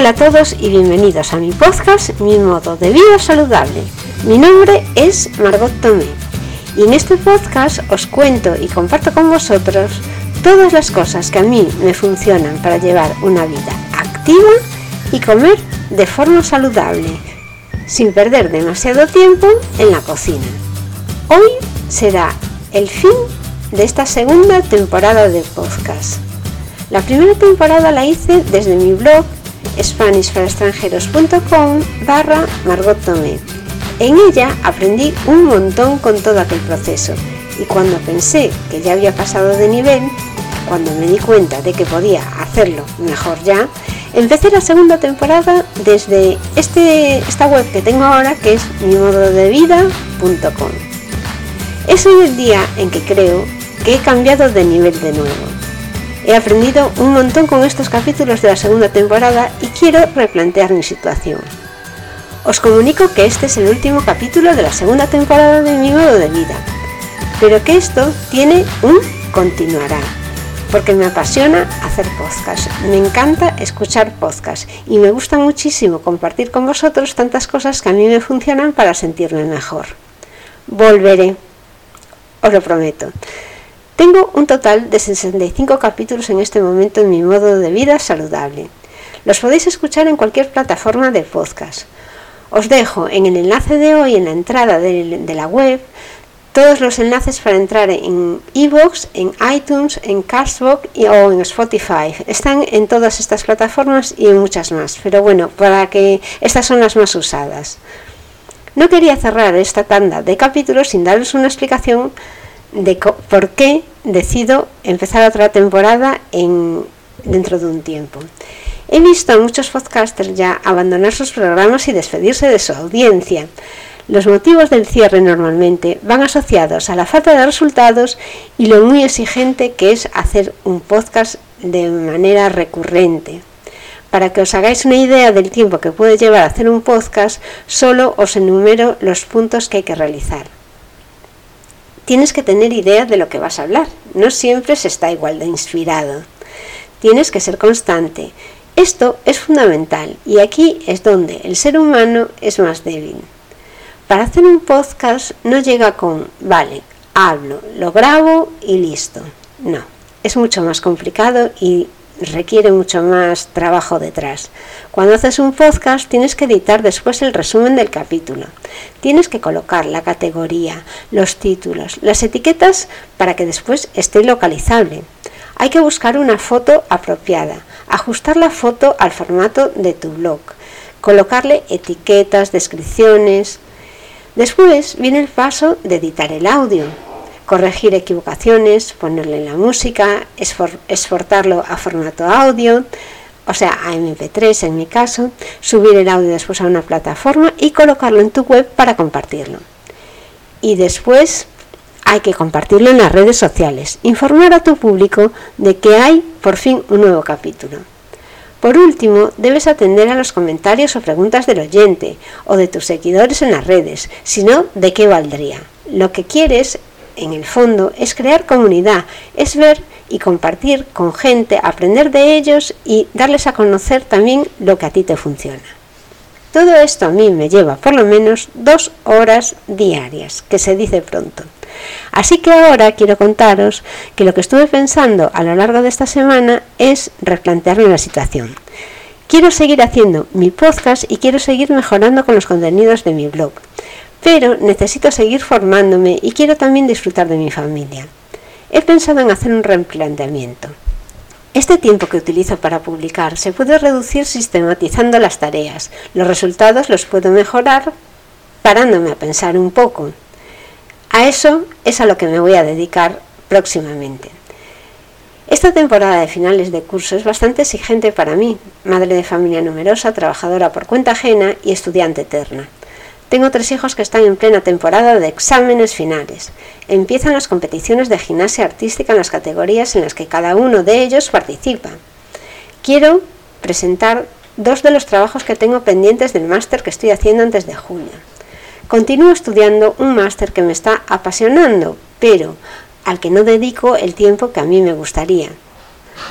Hola a todos y bienvenidos a mi podcast Mi modo de vida saludable. Mi nombre es Margot Tomé y en este podcast os cuento y comparto con vosotros todas las cosas que a mí me funcionan para llevar una vida activa y comer de forma saludable, sin perder demasiado tiempo en la cocina. Hoy será el fin de esta segunda temporada de podcast. La primera temporada la hice desde mi blog SpanishParaExtranjeros.com barra Margot Tomé. En ella aprendí un montón con todo aquel proceso y cuando pensé que ya había pasado de nivel, cuando me di cuenta de que podía hacerlo mejor ya, empecé la segunda temporada desde este, esta web que tengo ahora que es mimododevida.com. Es hoy el día en que creo que he cambiado de nivel de nuevo He aprendido un montón con estos capítulos de la segunda temporada y quiero replantear mi situación. Os comunico que este es el último capítulo de la segunda temporada de mi modo de vida, pero que esto tiene un continuará, porque me apasiona hacer podcast, me encanta escuchar podcast y me gusta muchísimo compartir con vosotros tantas cosas que a mí me funcionan para sentirme mejor. Volveré, os lo prometo. Tengo un total de 65 capítulos en este momento en mi modo de vida saludable. Los podéis escuchar en cualquier plataforma de podcast. Os dejo en el enlace de hoy, en la entrada de, la web, todos los enlaces para entrar en iVoox, en iTunes, en Castbox o en Spotify. Están en todas estas plataformas y en muchas más, pero bueno, para que estas son las más usadas. No quería cerrar esta tanda de capítulos sin daros una explicación de por qué decido empezar otra temporada en, dentro de un tiempo. He visto a muchos podcasters ya abandonar sus programas y despedirse de su audiencia. Los motivos del cierre normalmente van asociados a la falta de resultados y lo muy exigente que es hacer un podcast de manera recurrente. Para que os hagáis una idea del tiempo que puede llevar a hacer un podcast, solo os enumero los puntos que hay que realizar tienes que tener idea de lo que vas a hablar. No siempre se está igual de inspirado. Tienes que ser constante. Esto es fundamental y aquí es donde el ser humano es más débil. Para hacer un podcast no llega con, vale, hablo, lo grabo y listo. No, es mucho más complicado y requiere mucho más trabajo detrás. Cuando haces un podcast tienes que editar después el resumen del capítulo. Tienes que colocar la categoría, los títulos, las etiquetas para que después esté localizable. Hay que buscar una foto apropiada, ajustar la foto al formato de tu blog, colocarle etiquetas, descripciones. Después viene el paso de editar el audio, corregir equivocaciones, ponerle la música, exportarlo a formato audio, o sea, a MP3 en mi caso, subir el audio después a una plataforma y colocarlo en tu web para compartirlo. Y después hay que compartirlo en las redes sociales, informar a tu público de que hay por fin un nuevo capítulo. Por último, debes atender a los comentarios o preguntas del oyente o de tus seguidores en las redes, si no, ¿de qué valdría? Lo que quieres en el fondo, es crear comunidad, es ver y compartir con gente, aprender de ellos y darles a conocer también lo que a ti te funciona. Todo esto a mí me lleva por lo menos dos horas diarias, que se dice pronto. Así que ahora quiero contaros que lo que estuve pensando a lo largo de esta semana es replantearme la situación. Quiero seguir haciendo mi podcast y quiero seguir mejorando con los contenidos de mi blog pero necesito seguir formándome y quiero también disfrutar de mi familia. He pensado en hacer un replanteamiento. Este tiempo que utilizo para publicar se puede reducir sistematizando las tareas. Los resultados los puedo mejorar parándome a pensar un poco. A eso es a lo que me voy a dedicar próximamente. Esta temporada de finales de curso es bastante exigente para mí, madre de familia numerosa, trabajadora por cuenta ajena y estudiante eterna. Tengo tres hijos que están en plena temporada de exámenes finales. Empiezan las competiciones de gimnasia artística en las categorías en las que cada uno de ellos participa. Quiero presentar dos de los trabajos que tengo pendientes del máster que estoy haciendo antes de junio. Continúo estudiando un máster que me está apasionando, pero al que no dedico el tiempo que a mí me gustaría.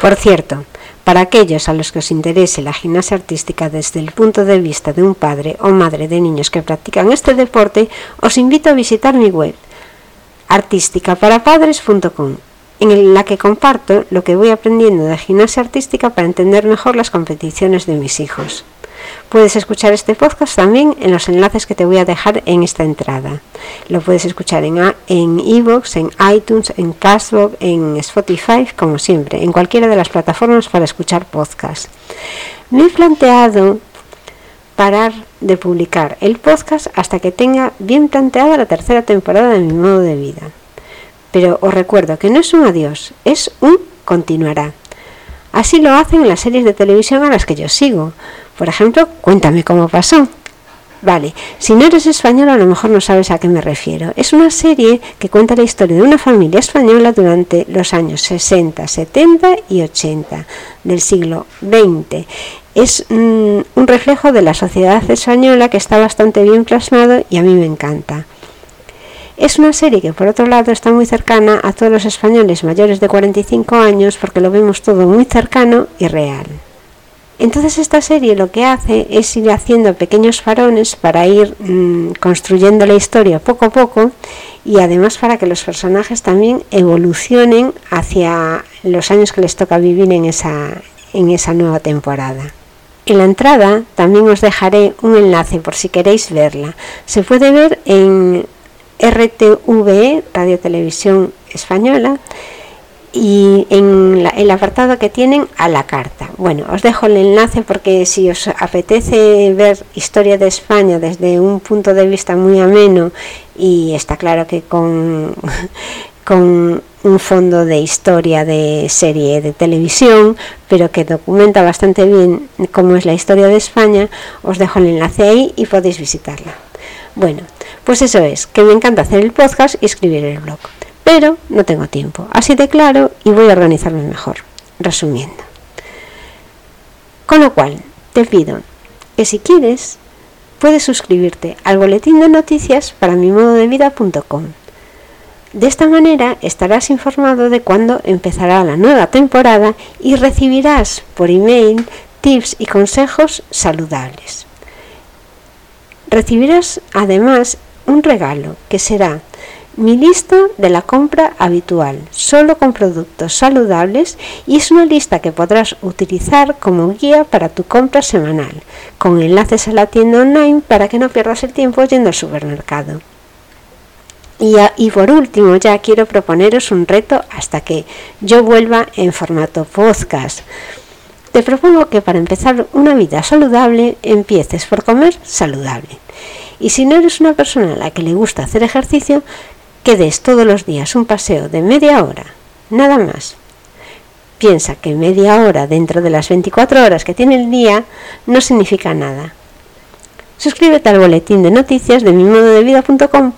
Por cierto, Para aquellos a los que os interese la gimnasia artística desde el punto de vista de un padre o madre de niños que practican este deporte, os invito a visitar mi web artísticaparapadres.com en la que comparto lo que voy aprendiendo de gimnasia artística para entender mejor las competiciones de mis hijos. Puedes escuchar este podcast también en los enlaces que te voy a dejar en esta entrada. Lo puedes escuchar en iVoox, en, en iTunes, en Castbox, en Spotify, como siempre, en cualquiera de las plataformas para escuchar podcast. Me he planteado parar de publicar el podcast hasta que tenga bien planteada la tercera temporada de mi modo de vida. Pero os recuerdo que no es un adiós, es un continuará. Así lo hacen las series de televisión a las que yo sigo. Por ejemplo, Cuéntame cómo pasó. Vale, si no eres español a lo mejor no sabes a qué me refiero. Es una serie que cuenta la historia de una familia española durante los años 60, 70 y 80 del siglo XX. Es mm, un reflejo de la sociedad española que está bastante bien plasmado y a mí me encanta. Es una serie que por otro lado está muy cercana a todos los españoles mayores de 45 años porque lo vemos todo muy cercano y real. Entonces esta serie lo que hace es ir haciendo pequeños farones para ir mm, construyendo la historia poco a poco y además para que los personajes también evolucionen hacia los años que les toca vivir en esa, en esa nueva temporada. En la entrada también os dejaré un enlace por si queréis verla. Se puede ver en RTV, Radio Televisión Española, y en el apartado que tienen a la carta. Bueno, os dejo el enlace porque si os apetece ver historia de España desde un punto de vista muy ameno y está claro que con, con un fondo de historia de serie de televisión, pero que documenta bastante bien cómo es la historia de España, os dejo el enlace ahí y podéis visitarla. Bueno, pues eso es, que me encanta hacer el podcast y escribir el blog. Pero no tengo tiempo, así de claro y voy a organizarme mejor. Resumiendo. Con lo cual, te pido que si quieres, puedes suscribirte al boletín de noticias para mi modo de vida.com. De esta manera estarás informado de cuándo empezará la nueva temporada y recibirás por email tips y consejos saludables. Recibirás además un regalo que será mi lista de la compra habitual, solo con productos saludables y es una lista que podrás utilizar como guía para tu compra semanal, con enlaces a la tienda online para que no pierdas el tiempo yendo al supermercado. Y, y, por último, ya quiero proponeros un reto hasta que yo vuelva en formato podcast. Te propongo que para empezar una vida saludable empieces por comer saludable. Y si no eres una persona a la que le gusta hacer ejercicio, que des todos los días un paseo de media hora, nada más. Piensa que media hora dentro de las 24 horas que tiene el día no significa nada. Suscríbete al boletín de noticias de mi modo de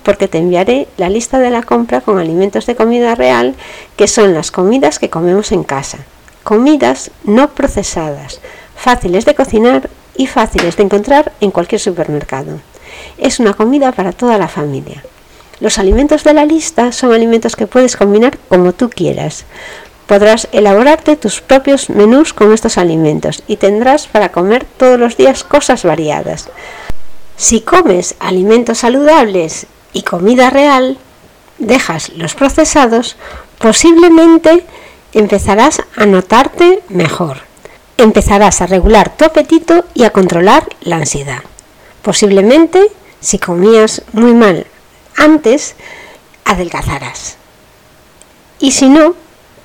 porque te enviaré la lista de la compra con alimentos de comida real, que son las comidas que comemos en casa. Comidas no procesadas, fáciles de cocinar y fáciles de encontrar en cualquier supermercado. Es una comida para toda la familia. Los alimentos de la lista son alimentos que puedes combinar como tú quieras. Podrás elaborarte tus propios menús con estos alimentos y tendrás para comer todos los días cosas variadas. Si comes alimentos saludables y comida real, dejas los procesados, posiblemente empezarás a notarte mejor. Empezarás a regular tu apetito y a controlar la ansiedad. Posiblemente, si comías muy mal antes, adelgazarás. Y si no,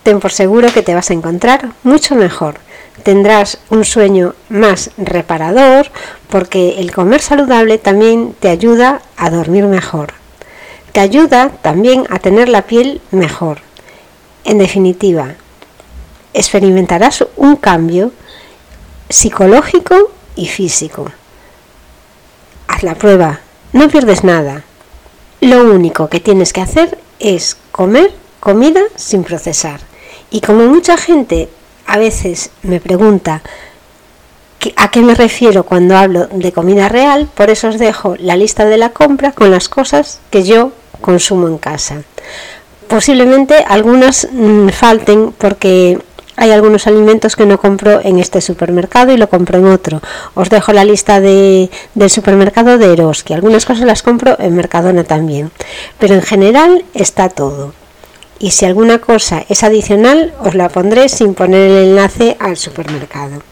ten por seguro que te vas a encontrar mucho mejor. Tendrás un sueño más reparador porque el comer saludable también te ayuda a dormir mejor. Te ayuda también a tener la piel mejor. En definitiva, experimentarás un cambio psicológico y físico. Haz la prueba, no pierdes nada. Lo único que tienes que hacer es comer comida sin procesar. Y como mucha gente a veces me pregunta a qué me refiero cuando hablo de comida real, por eso os dejo la lista de la compra con las cosas que yo consumo en casa. Posiblemente algunas mm, falten porque hay algunos alimentos que no compro en este supermercado y lo compro en otro. Os dejo la lista de, del supermercado de Eroski. Algunas cosas las compro en Mercadona también. Pero en general está todo. Y si alguna cosa es adicional, os la pondré sin poner el enlace al supermercado.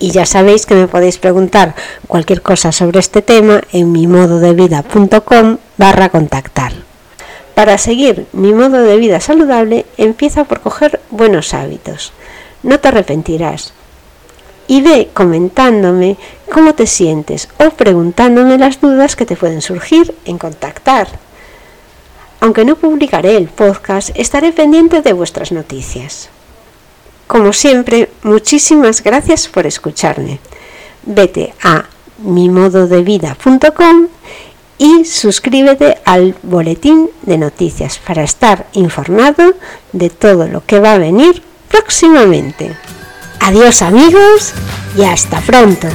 Y ya sabéis que me podéis preguntar cualquier cosa sobre este tema en mi modo de vida.com barra contactar. Para seguir mi modo de vida saludable, empieza por coger buenos hábitos. No te arrepentirás. Y ve comentándome cómo te sientes o preguntándome las dudas que te pueden surgir en contactar. Aunque no publicaré el podcast, estaré pendiente de vuestras noticias. Como siempre, muchísimas gracias por escucharme. Vete a mimododevida.com y suscríbete al boletín de noticias para estar informado de todo lo que va a venir próximamente. Adiós amigos y hasta pronto.